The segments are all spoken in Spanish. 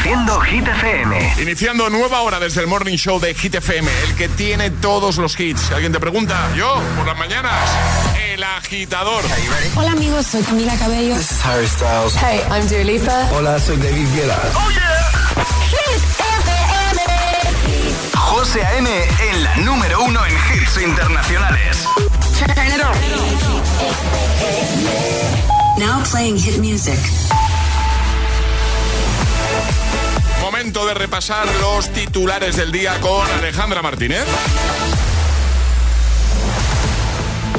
Reproduciendo Hit FM. Iniciando nueva hora desde el Morning Show de Hit FM, el que tiene todos los hits. ¿Alguien te pregunta? Yo, por las mañanas, el agitador. Hola amigos, soy Camila Cabello. This is Harry Styles. Hey, I'm Dua Lipa. Hola, soy David Guetta. ¡Oh, yeah! Hit FM. José A.M. en la número uno en hits internacionales. Turn it on. Now playing hit music. Momento de repasar los titulares del día con Alejandra Martínez.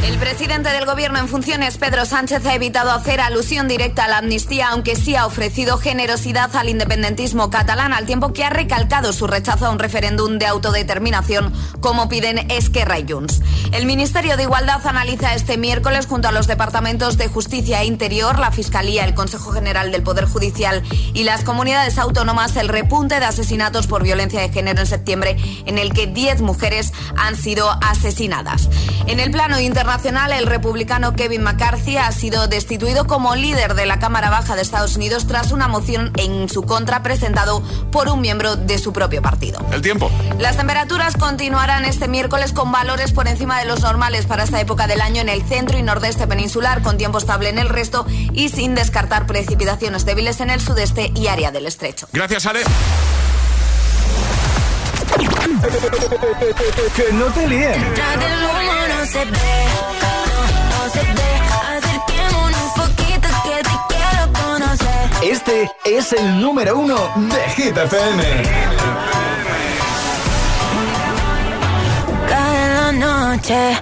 El presidente del gobierno en funciones, Pedro Sánchez, ha evitado hacer alusión directa a la amnistía, aunque sí ha ofrecido generosidad al independentismo catalán, al tiempo que ha recalcado su rechazo a un referéndum de autodeterminación, como piden Esquerra y Junts. El Ministerio de Igualdad analiza este miércoles, junto a los departamentos de Justicia e Interior, la Fiscalía, el Consejo General del Poder Judicial y las comunidades autónomas, el repunte de asesinatos por violencia de género en septiembre, en el que 10 mujeres han sido asesinadas. En el plano internacional, el republicano Kevin McCarthy ha sido destituido como líder de la Cámara Baja de Estados Unidos tras una moción en su contra presentado por un miembro de su propio partido. El tiempo. Las temperaturas continuarán este miércoles con valores por encima de los normales para esta época del año en el centro y nordeste peninsular, con tiempo estable en el resto y sin descartar precipitaciones débiles en el sudeste y área del estrecho. Gracias, Ale. Que no te líen. Detrás del humo no se ve, no, no se ve. Acerquémonos un poquito que te quiero conocer. Este es el número uno de Hit FM. Cada noche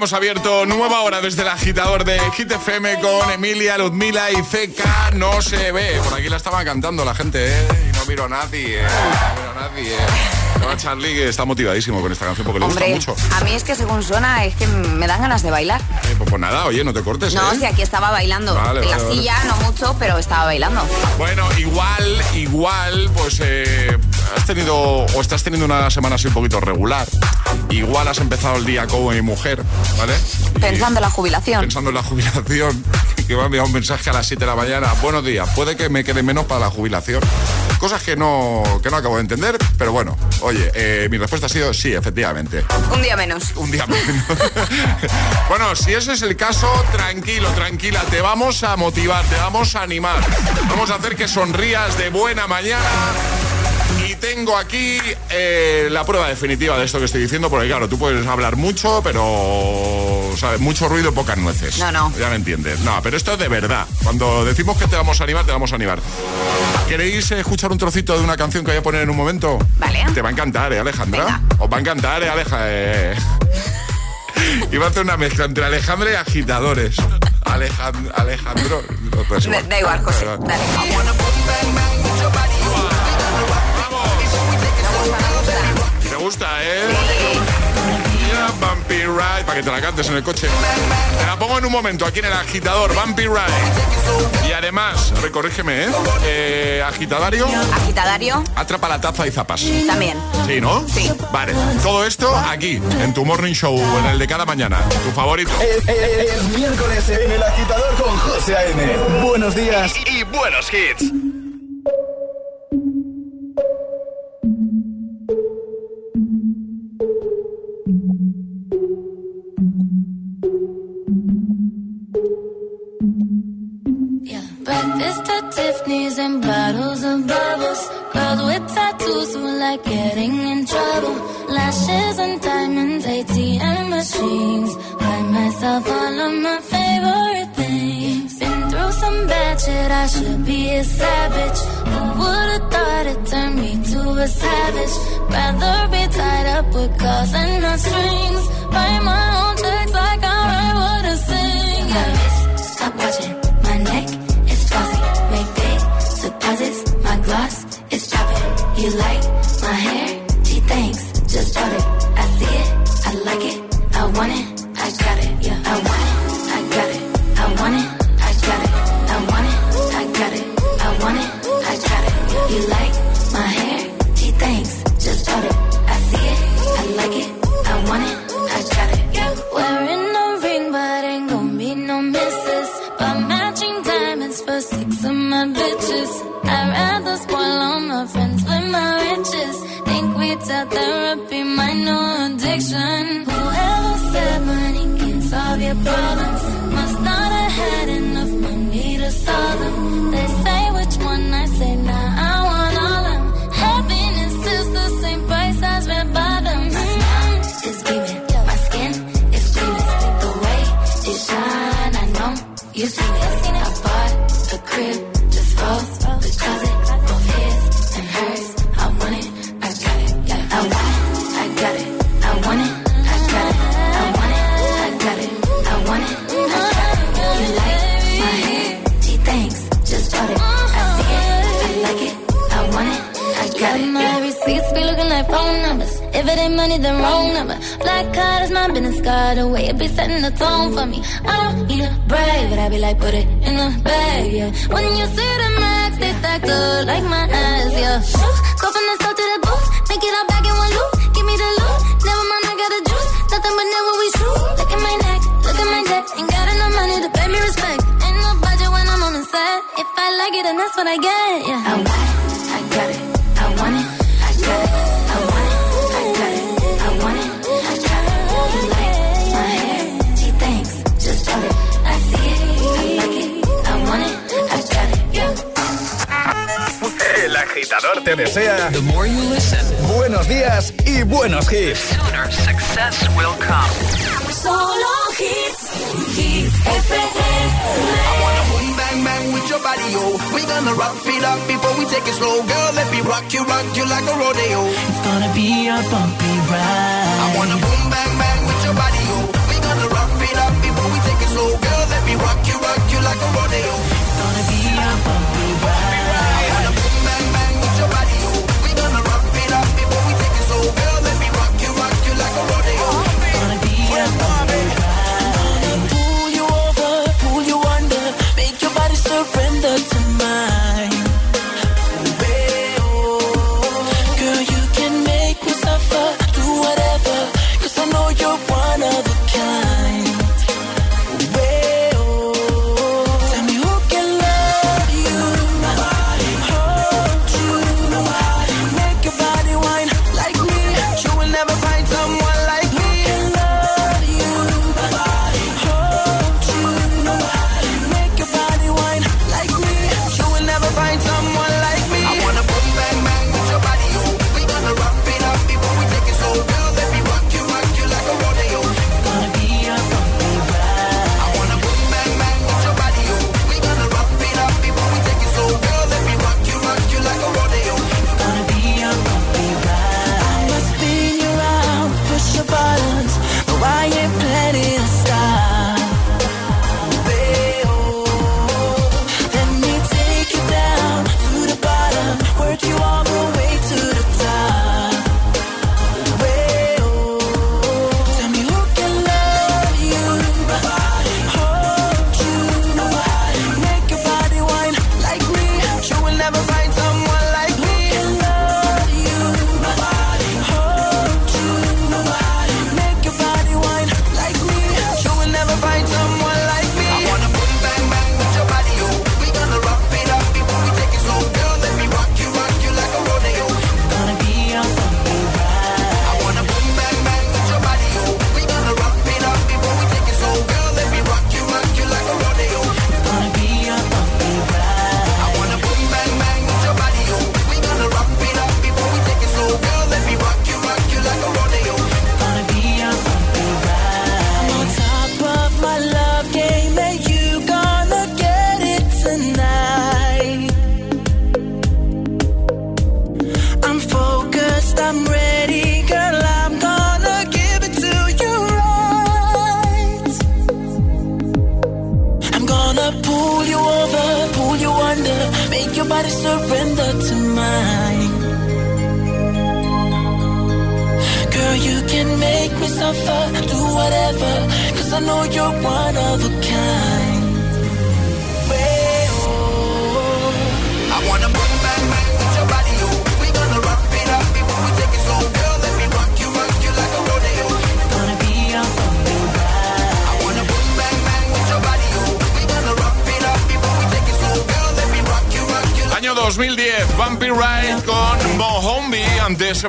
hemos abierto nueva hora desde el agitador de Hit FM con Emilia, Ludmila y CK. No se ve. Por aquí la estaba cantando la gente, ¿eh? Y no miro a nadie, ¿eh? No miro a nadie. Ahora Charlie que está motivadísimo con esta canción porque le gusta mucho. a mí es que según suena es que me dan ganas de bailar. Eh, pues, pues nada, oye, no te cortes. No, ¿eh? si aquí estaba bailando. Vale, en la vale. silla, no mucho, pero estaba bailando. Bueno, igual, igual, pues eh, has tenido o estás teniendo una semana así un poquito regular. Igual has empezado el día como mi mujer, ¿vale? Y Pensando en la jubilación. Pensando en la jubilación, que me ha enviado un mensaje a las 7 de la mañana. Buenos días, puede que me quede menos para la jubilación. Cosas que no, que no acabo de entender, pero bueno, oye, eh, mi respuesta ha sido sí, efectivamente. Un día menos. Un día menos. bueno, si ese es el caso, tranquilo, tranquila, te vamos a motivar, te vamos a animar. Vamos a hacer que sonrías de buena mañana. Tengo aquí eh, la prueba definitiva de esto que estoy diciendo, porque claro, tú puedes hablar mucho, pero ¿sabes? mucho ruido, pocas nueces. No, no. Ya me entiendes. No, pero esto es de verdad. Cuando decimos que te vamos a animar, te vamos a animar. ¿Queréis escuchar un trocito de una canción que voy a poner en un momento? Vale. Te va a encantar, ¿eh, Alejandra? Venga. Os va a encantar, ¿eh, Aleja? Eh. Iba a hacer una mezcla entre Alejandra y agitadores. Alejand- Alejandro. no, pues Da, igual. da igual, José. Dale. Gusta, eh? Yeah, Bumpy Ride, para que te la cantes en el coche. Te la pongo en un momento aquí en el agitador, Bumpy Ride. Y además, recorrígeme, ¿eh? eh agitadario, Agitadario, atrapa la taza y zapas. también. Sí, ¿no? Sí. Vale, todo esto aquí, en tu morning show, en el de cada mañana. Tu favorito. Es, es- es miércoles en el agitador con José A.M. Buenos días. Y buenos hits. At Tiffany's and bottles of bubbles. Girls with tattoos who like getting in trouble. Lashes and diamonds, ATM machines. Buy myself all of my favorite things. Been through some bad shit, I should be a savage. Who would've thought it turned me to a savage? Rather be tied up with calls and not strings. Write my own checks like I write what I sing. Yeah. Stop watching You like my hair? Gee, thanks. Just bought it. I see it. I like it. I want it. I got it. Yeah, I want it. Agitador Te desea The more you listen, buenos días y buenos hits. sooner success will come. Solo hits, hit FM. Boom, bang, bang with your body, yo. We gonna rock it up before we take it slow. Girl, let me rock you, rock you like a rodeo. It's gonna be a bumpy ride. I wanna boom, bang, bang with your body, yo. We gonna rock it up before we take it slow. Girl, let me rock you, rock you like a rodeo. It's gonna be a bumpy surrender to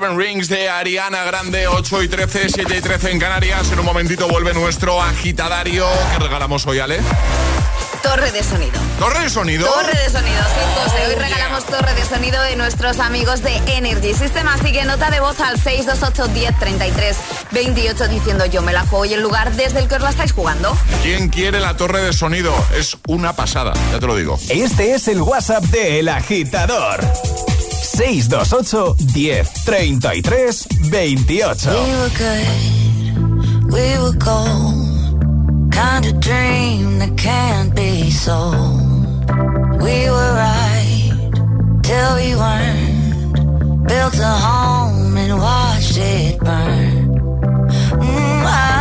Seven Rings de Ariana Grande, 8 y 13, 7 y 13 en Canarias. En un momentito vuelve nuestro agitadario que regalamos hoy, Ale. Torre de sonido. ¿Torre de sonido? Torre de sonido, sí, pues José. Hoy regalamos torre de sonido de nuestros amigos de Energy System. Así que nota de voz al 628-1033-28 diciendo yo me la juego y el lugar desde el que os la estáis jugando. ¿Quién quiere la torre de sonido? Es una pasada, ya te lo digo. Este es el WhatsApp de El Agitador. 628 1033 28. We were good, we were gold. Kind of dream that can't be sold. We were right till we weren't. Built a home and watched it burn. Mm, I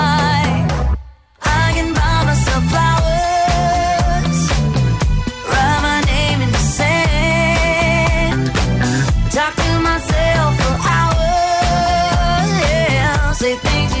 things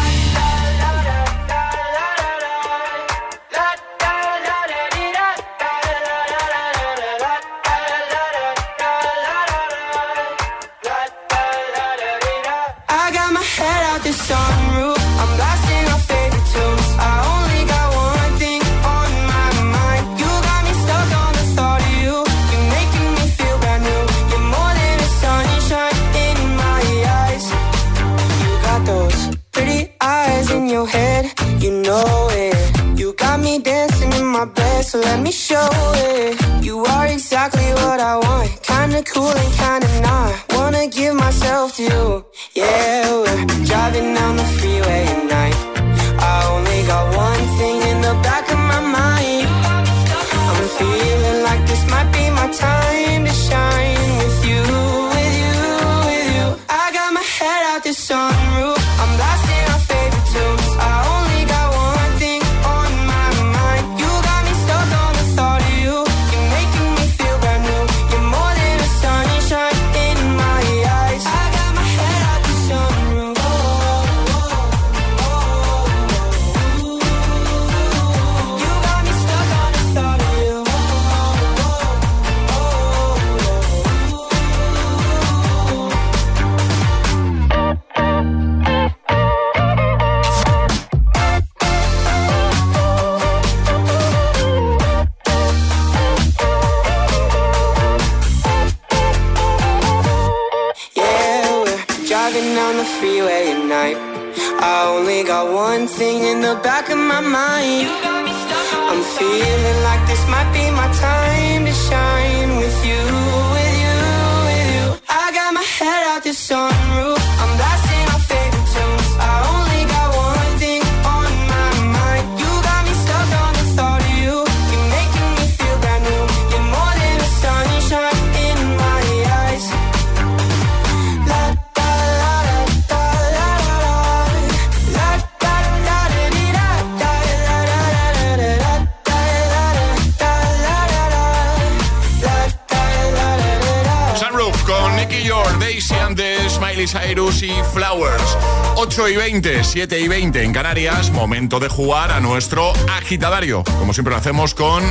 Flowers. 8 y 20, 7 y 20 en Canarias. Momento de jugar a nuestro agitadario. Como siempre lo hacemos con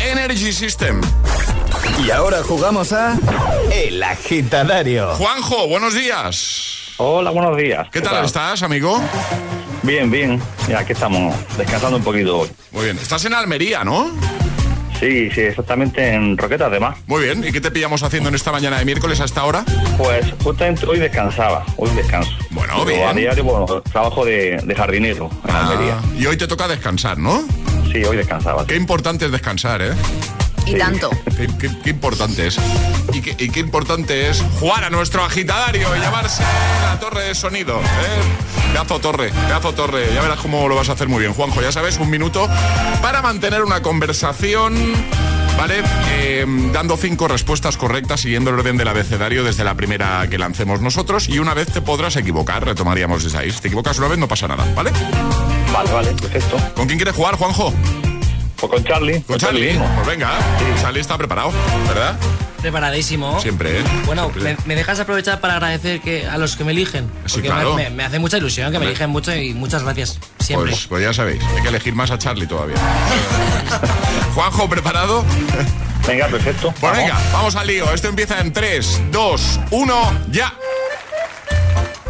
Energy System. Y ahora jugamos a El Agitadario. Juanjo, buenos días. Hola, buenos días. ¿Qué tal estás, amigo? Bien, bien. Ya aquí estamos descansando un poquito hoy. Muy bien. Estás en Almería, ¿no? Sí, sí, exactamente en Roquetas además. Muy bien. ¿Y qué te pillamos haciendo en esta mañana de miércoles hasta ahora? Pues justamente hoy descansaba, hoy descanso. Bueno, Pero bien. A diario, bueno, trabajo de, de jardinero en Almería. Ah, y hoy te toca descansar, ¿no? Sí, hoy descansaba. Qué importante es descansar, ¿eh? Y tanto. Qué, qué- qué importante es. Y qué, y qué importante es jugar a nuestro agitadario y llamarse la torre de sonido. ¿eh? Pedazo torre, pedazo torre. Ya verás cómo lo vas a hacer muy bien, Juanjo. Ya sabes, un minuto para mantener una conversación. ¿Vale? Eh, dando cinco respuestas correctas siguiendo el orden del abecedario desde la primera que lancemos nosotros y una vez te podrás equivocar, retomaríamos desde ahí. Si te equivocas una vez no pasa nada, ¿vale? Vale, vale, perfecto. ¿Con quién quieres jugar, Juanjo? Pues con Charlie. Con Charlie. mismo. Pues venga, Charlie está preparado, ¿verdad? Preparadísimo. Siempre, ¿eh? Bueno, Siempre. me, me dejas aprovechar para agradecer que a los que me eligen. Sí, Porque claro. me, me- me hace mucha ilusión que me eligen mucho y muchas gracias. Siempre. Pues, pues ya sabéis, hay que elegir más a Charlie todavía. Juanjo, ¿preparado? Venga, perfecto. Pues Vamos. venga, vamos al lío. Esto empieza en 3, 2, 1, ya.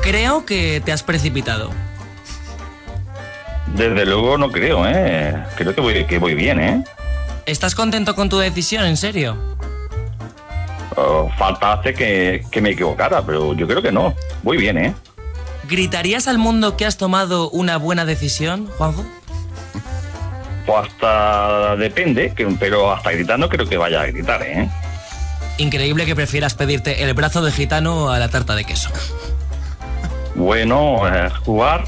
Creo que te has precipitado. Desde luego no creo, ¿eh? Creo que voy, que voy bien, ¿eh? ¿Estás contento con tu decisión, en serio? Oh, falta hace que, que me equivocara, pero yo creo que no. Voy bien, ¿eh? ¿Gritarías al mundo que has tomado una buena decisión, Juanjo? Pues hasta depende, pero hasta gritar no creo que vaya a gritar, ¿eh? Increíble que prefieras pedirte el brazo de gitano a la tarta de queso. Bueno, eh, jugar.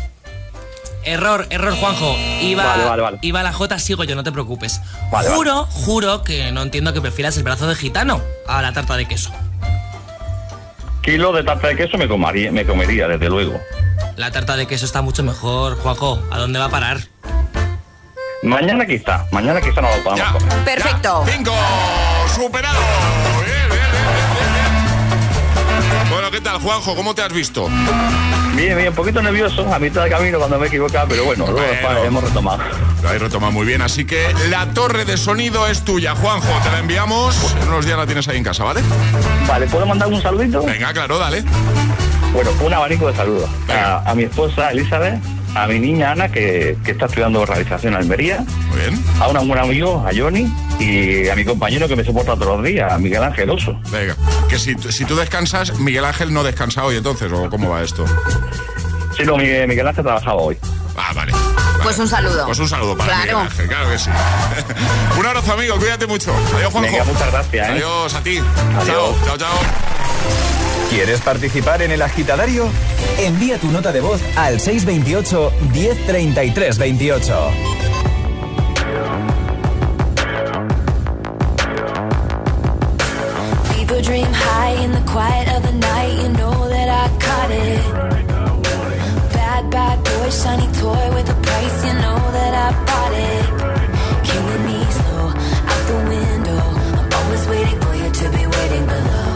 Error, error, Juanjo. Iba, Vale, vale, vale. iba la J, sigo yo, no te preocupes. Vale, juro, juro que no entiendo que prefieras el brazo de gitano a la tarta de queso. Kilo de tarta de queso me comería, me comería desde luego. La tarta de queso está mucho mejor, Juanjo. ¿A dónde va a parar? Mañana quizá, mañana quizá no lo podamos Ya. comer. Perfecto. Ya. Cinco, superado. Bien, bien, bien, bien, bien, bien. Bueno, ¿qué tal, Juanjo? ¿Cómo te has visto? Bien, bien, un poquito nervioso a mitad de camino cuando me he equivocado, pero bueno, luego Bueno. hemos retomado. Lo habéis retomado muy bien, así que la torre de sonido es tuya, Juanjo. Te la enviamos. En unos días la tienes ahí en casa, ¿vale? Vale, ¿puedo mandar un saludito? Venga, claro, dale. Bueno, un abanico de saludos. A, a mi esposa Elizabeth, a mi niña Ana, que, que está estudiando realización en Almería, Muy bien. a un buen amigo, a Johnny, y a mi compañero que me soporta todos los días, a Miguel Ángel Oso. Venga. Que si, si tú descansas, Miguel Ángel no descansa hoy entonces, ¿o cómo va esto? Sí, no, Miguel, Miguel Ángel trabajaba hoy. Ah, vale. Pues un saludo. Pues un saludo para Claro. Miguel Ángel, claro que sí. un abrazo, amigo, cuídate mucho. Adiós, Juanjo. Venga, muchas gracias, ¿eh? Adiós a ti. Adiós. Chao, chao, chao. ¿Quieres participar en el agitadario? Envía tu nota de voz al 628 1033 28. People dream high in the quiet of the night. You know that I caught it. Bad, bad boy, shiny toy with a price. You know that I bought it. Killing me slow out the window. I'm always waiting for you to be waiting below.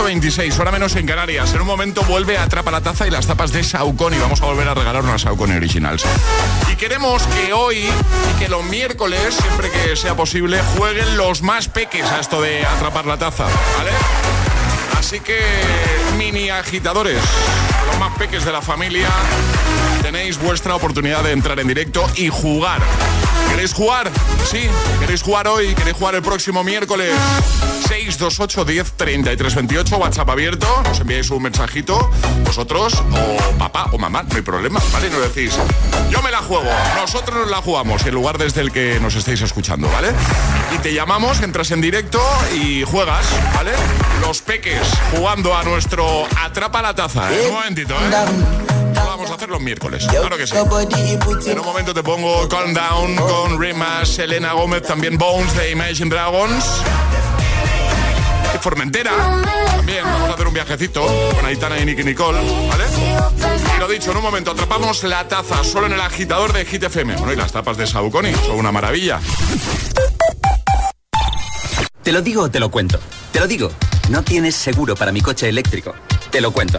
8.26, hora menos en Canarias. En un momento vuelve a Atrapa la Taza y las tapas de Saucony. Vamos a volver a regalar unas Saucony Originals. Y queremos que hoy y que los miércoles, siempre que sea posible, jueguen los más peques a esto de atrapar la taza. Así que, mini agitadores, los más peques de la familia, tenéis vuestra oportunidad de entrar en directo y jugar. ¿Queréis jugar? Sí. ¿Queréis jugar hoy? ¿Queréis jugar el próximo miércoles? 628 10 33 28, WhatsApp abierto. Nos enviáis un mensajito, vosotros, o papá o mamá, no hay problema, ¿vale? Nos decís, yo me la juego, nosotros nos la jugamos, en lugar desde el que nos estáis escuchando, ¿vale? Y te llamamos, entras en directo y juegas, ¿vale? Los peques jugando a nuestro Atrapa la Taza. ¿eh? Un momentito, ¿eh? Vamos a hacer los miércoles, claro que sí. En un momento te pongo Calm Down con Rimas, Selena Gómez, también Bones de Imagine Dragons. Y Formentera, también vamos a hacer un viajecito con Aitana y Nicky Nicole, ¿vale? Y lo dicho, en un momento atrapamos la taza solo en el agitador de Hit FM. Bueno, y las tapas de Saucony son una maravilla. Te lo digo o te lo cuento. Te lo digo. No tienes seguro para mi coche eléctrico. Te lo cuento.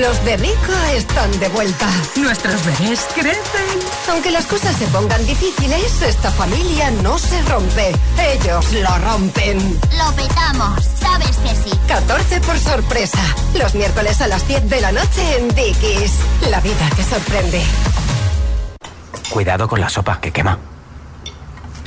Los de Rico están de vuelta. Nuestros bebés crecen. Aunque las cosas se pongan difíciles, esta familia no se rompe. Ellos lo rompen. Lo petamos. Sabes que sí. 14 por sorpresa. Los miércoles a las 10 de la noche en Dickies. La vida te sorprende. Cuidado con la sopa que quema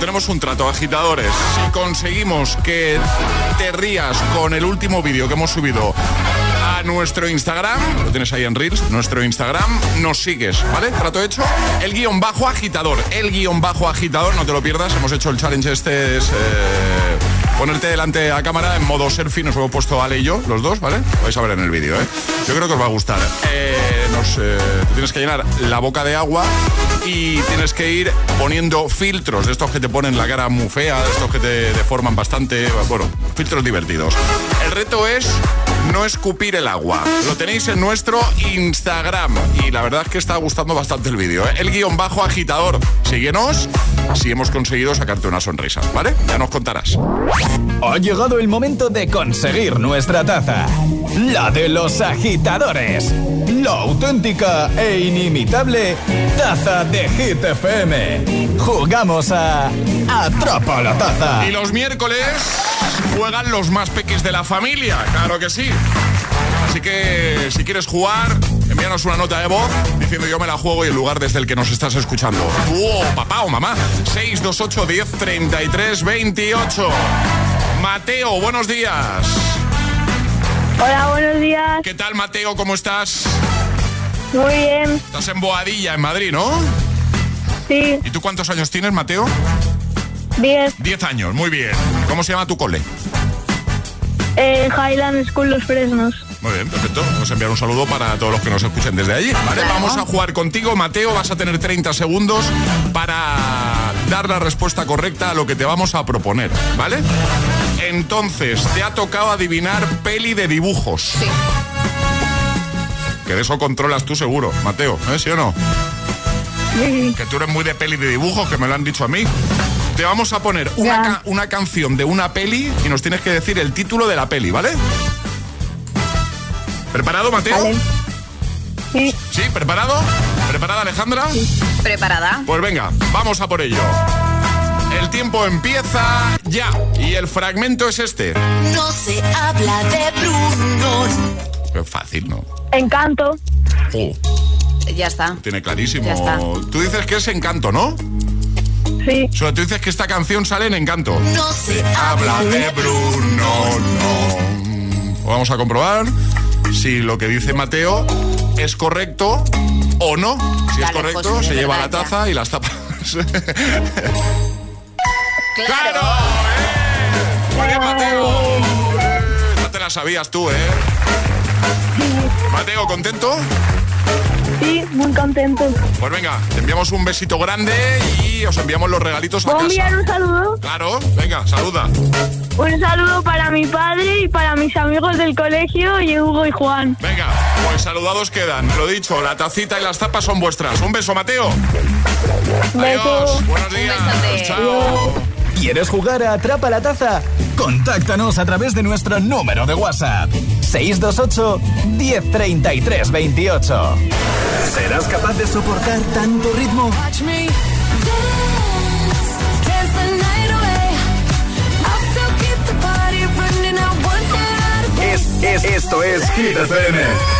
tenemos un trato, agitadores. Si conseguimos que te rías con el último vídeo que hemos subido a nuestro Instagram, lo tienes ahí en Reels, nuestro Instagram, nos sigues, ¿vale? Trato hecho. El guion bajo agitador, el guion bajo agitador, no te lo pierdas. Hemos hecho el challenge este, es eh, ponerte delante a cámara en modo selfie. Nos hemos puesto Ale y yo, los dos, ¿vale? Vais a ver en el vídeo, ¿eh? Yo creo que os va a gustar. Eh, nos, tienes que llenar la boca de agua y tienes que ir poniendo filtros de estos que te ponen la cara muy fea, de estos que te deforman bastante, bueno, filtros divertidos. El reto es no escupir el agua. Lo tenéis en nuestro Instagram y la verdad es que está gustando bastante el vídeo. ¿eh? El guion bajo agitador. Síguenos si hemos conseguido sacarte una sonrisa, ¿vale? Ya nos contarás. Ha llegado el momento de conseguir nuestra taza. La de los agitadores. La auténtica e inimitable taza de Hit FM. Jugamos a Atrapa la taza. Y los miércoles juegan los más peques de la familia, claro que sí. Así que si quieres jugar, envíanos una nota de voz diciendo yo me la juego y el lugar desde el que nos estás escuchando. ¡Oh, papá o mamá! 628 10 33 28. Mateo, buenos días. Hola, buenos días. ¿Qué tal, Mateo? ¿Cómo estás? Muy bien. Estás en Boadilla, en Madrid, ¿no? Sí. ¿Y tú cuántos años tienes, Mateo? Diez. Diez años, muy bien. ¿Cómo se llama tu cole? Eh, Highland School Los Fresnos. Muy bien, perfecto. Vamos a enviar un saludo para todos los que nos escuchen desde allí. Vale, vamos a jugar contigo, Mateo. Vas a tener 30 segundos para dar la respuesta correcta a lo que te vamos a proponer, ¿vale? Entonces, te ha tocado adivinar peli de dibujos. Sí. Que de eso controlas tú seguro, Mateo, ¿eh? ¿Sí o no? Sí. Que tú eres muy de peli de dibujos, que me lo han dicho a mí. Te vamos a poner una, ca- una canción de una peli y nos tienes que decir el título de la peli, ¿vale? ¿Preparado, Mateo? Sí. ¿Sí? ¿Preparado? ¿Preparada, Alejandra? ¿Preparada? Pues venga, vamos a por ello. El tiempo empieza ya. Y el fragmento es este. No se habla de Bruno. Es fácil, ¿no? Encanto. Oh, Ya está. tiene clarísimo. Ya está. Tú dices que es Encanto, ¿no? Sí. O sea, tú dices que esta canción sale en Encanto. No se Habla de Bruno, no. Vamos a comprobar si lo que dice Mateo es correcto o no. Si es correcto, José, se lleva la ya. taza y las tapas. Claro. ¡Eh! Muy bien, Mateo. Eh, No te la sabías tú, ¿eh? Mateo, ¿contento? Sí, muy contento. Pues venga, te enviamos un besito grande y os enviamos los regalitos a ¿Puedo enviar casa. un saludo? Claro, venga, saluda. Un saludo para mi padre y para mis amigos del colegio, y Hugo y Juan. Venga, pues saludados quedan. Lo dicho, la tacita y las tapas son vuestras. Un beso, Mateo. Adiós. Buenos días. Chao. ¿Quieres jugar a Atrapa la Taza? Contáctanos a través de nuestro número de WhatsApp. 628 1033 28. ¿Serás capaz de soportar tanto ritmo? Es, es, esto es Hit FM.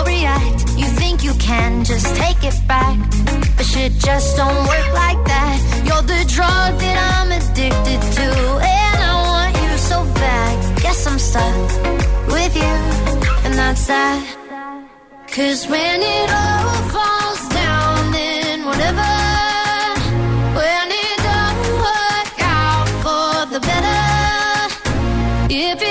you can just take it back, but shit just don't work like that. You're the drug that I'm addicted to, and I want you so bad. Guess I'm stuck with you, and that's that. Cause when it all falls down, then whatever. When it don't work out for the better. It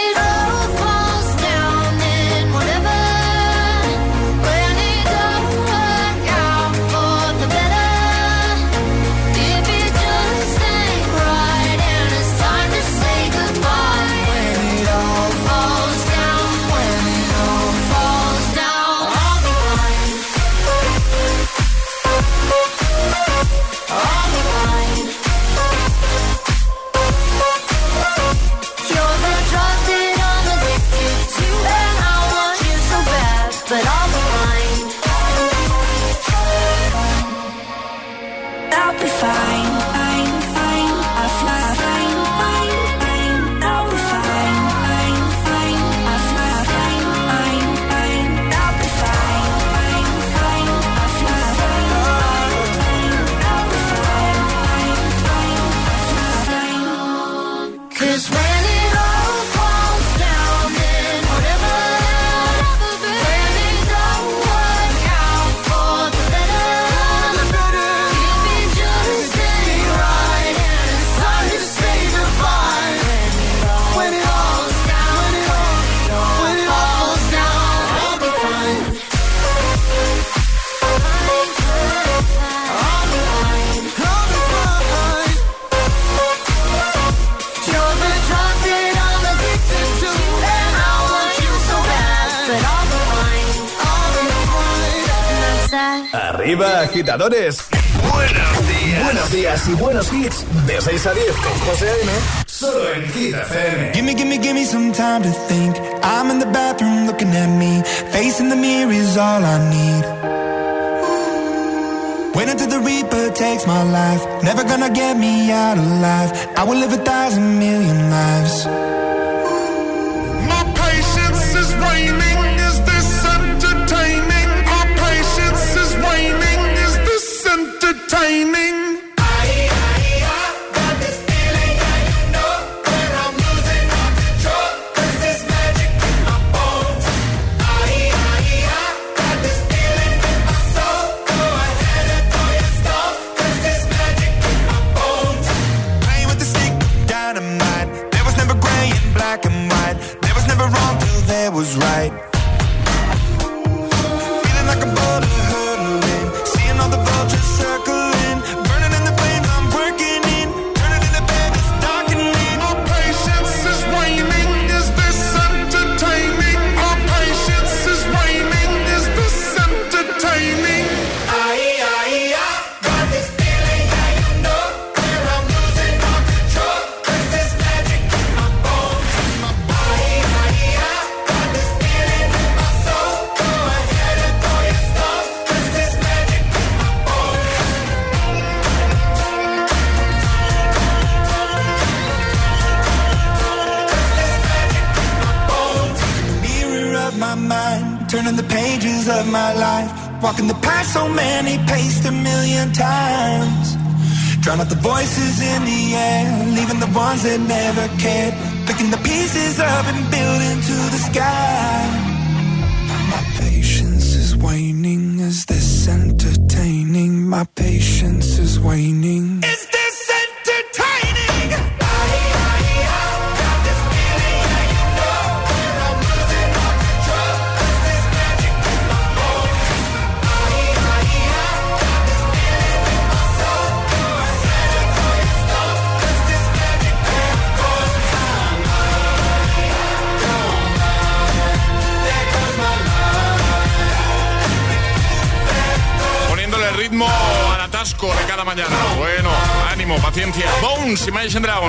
agitadores. Buenos días. Buenos días y buenos hits. De 6 a 10 con José A.M. Solo en FM. Gimme, gimme, gimme some time to think. I'm in the bathroom looking at me. Facing the mirror is all I need. Wait until the reaper takes my life. Never gonna get me out of life. I will live a thousand million lives.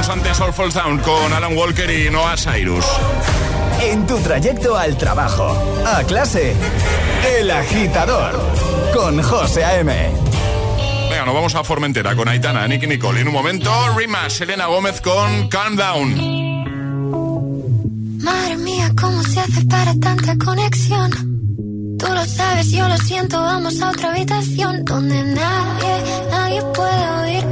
Antes All Falls Down con Alan Walker y Noah Cyrus. En tu trayecto al trabajo, a clase, El Agitador, con José A.M. Venga, nos vamos a Formentera con Aitana, Nicky Nicole. En un momento, Rima, Selena Gómez con Calm Down. Madre mía, ¿cómo se hace para tanta conexión? Tú lo sabes, yo lo siento, vamos a otra habitación donde nadie, nadie puede oír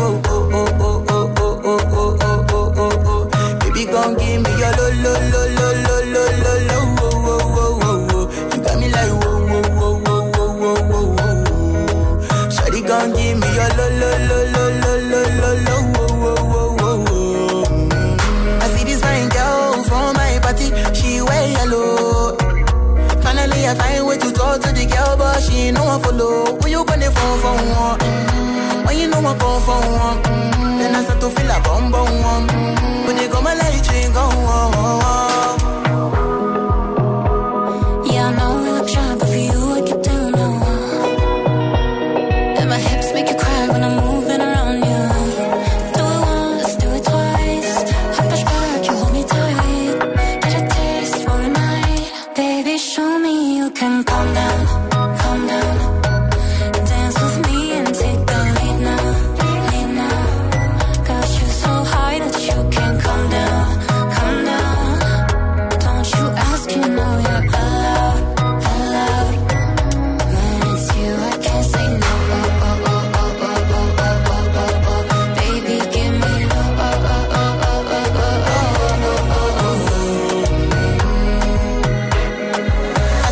a find way to talk to the girl, but she ain't no one follow. Who you gonna phone for one? Mm-hmm. When you know I phone for one, mm-hmm. then I start to feel a bum bum one. Mm-hmm. When they go my light, you ain't gone. Oh, oh, oh.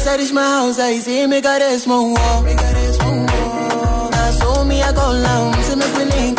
karışmaz Aysi mi karışma Nasıl mi yakolam Sınıf bilin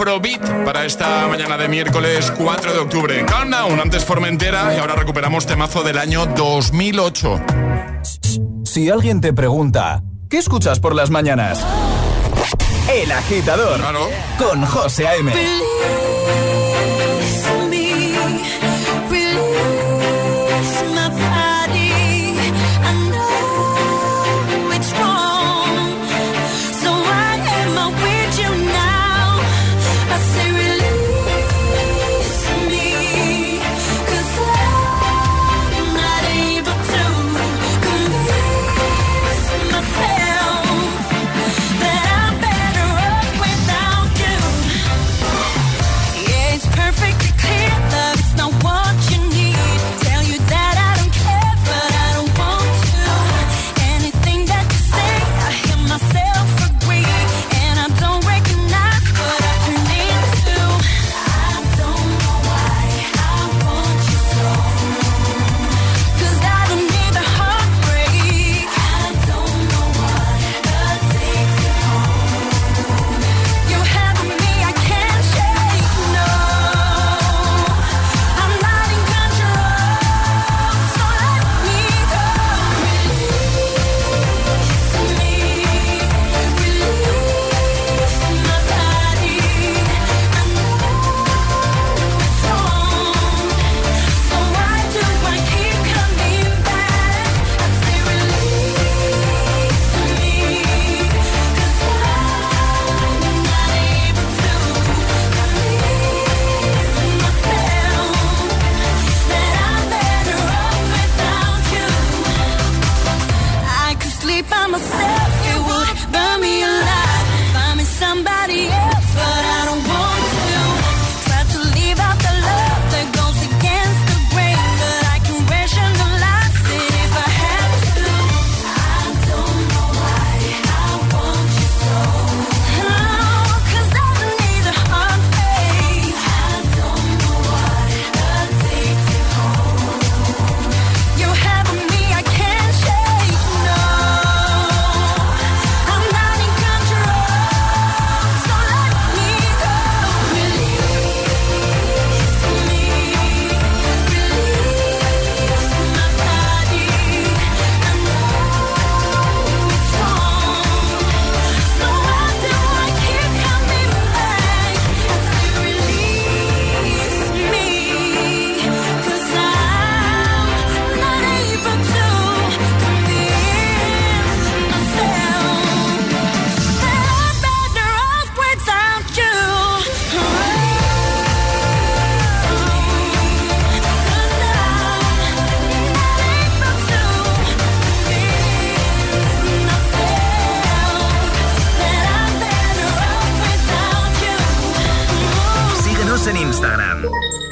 Afrobeat para esta mañana de miércoles 4 de octubre. Countdown, antes Formentera y ahora recuperamos temazo del año 2008. Si alguien te pregunta, ¿qué escuchas por las mañanas? El agitador claro. con José A.M.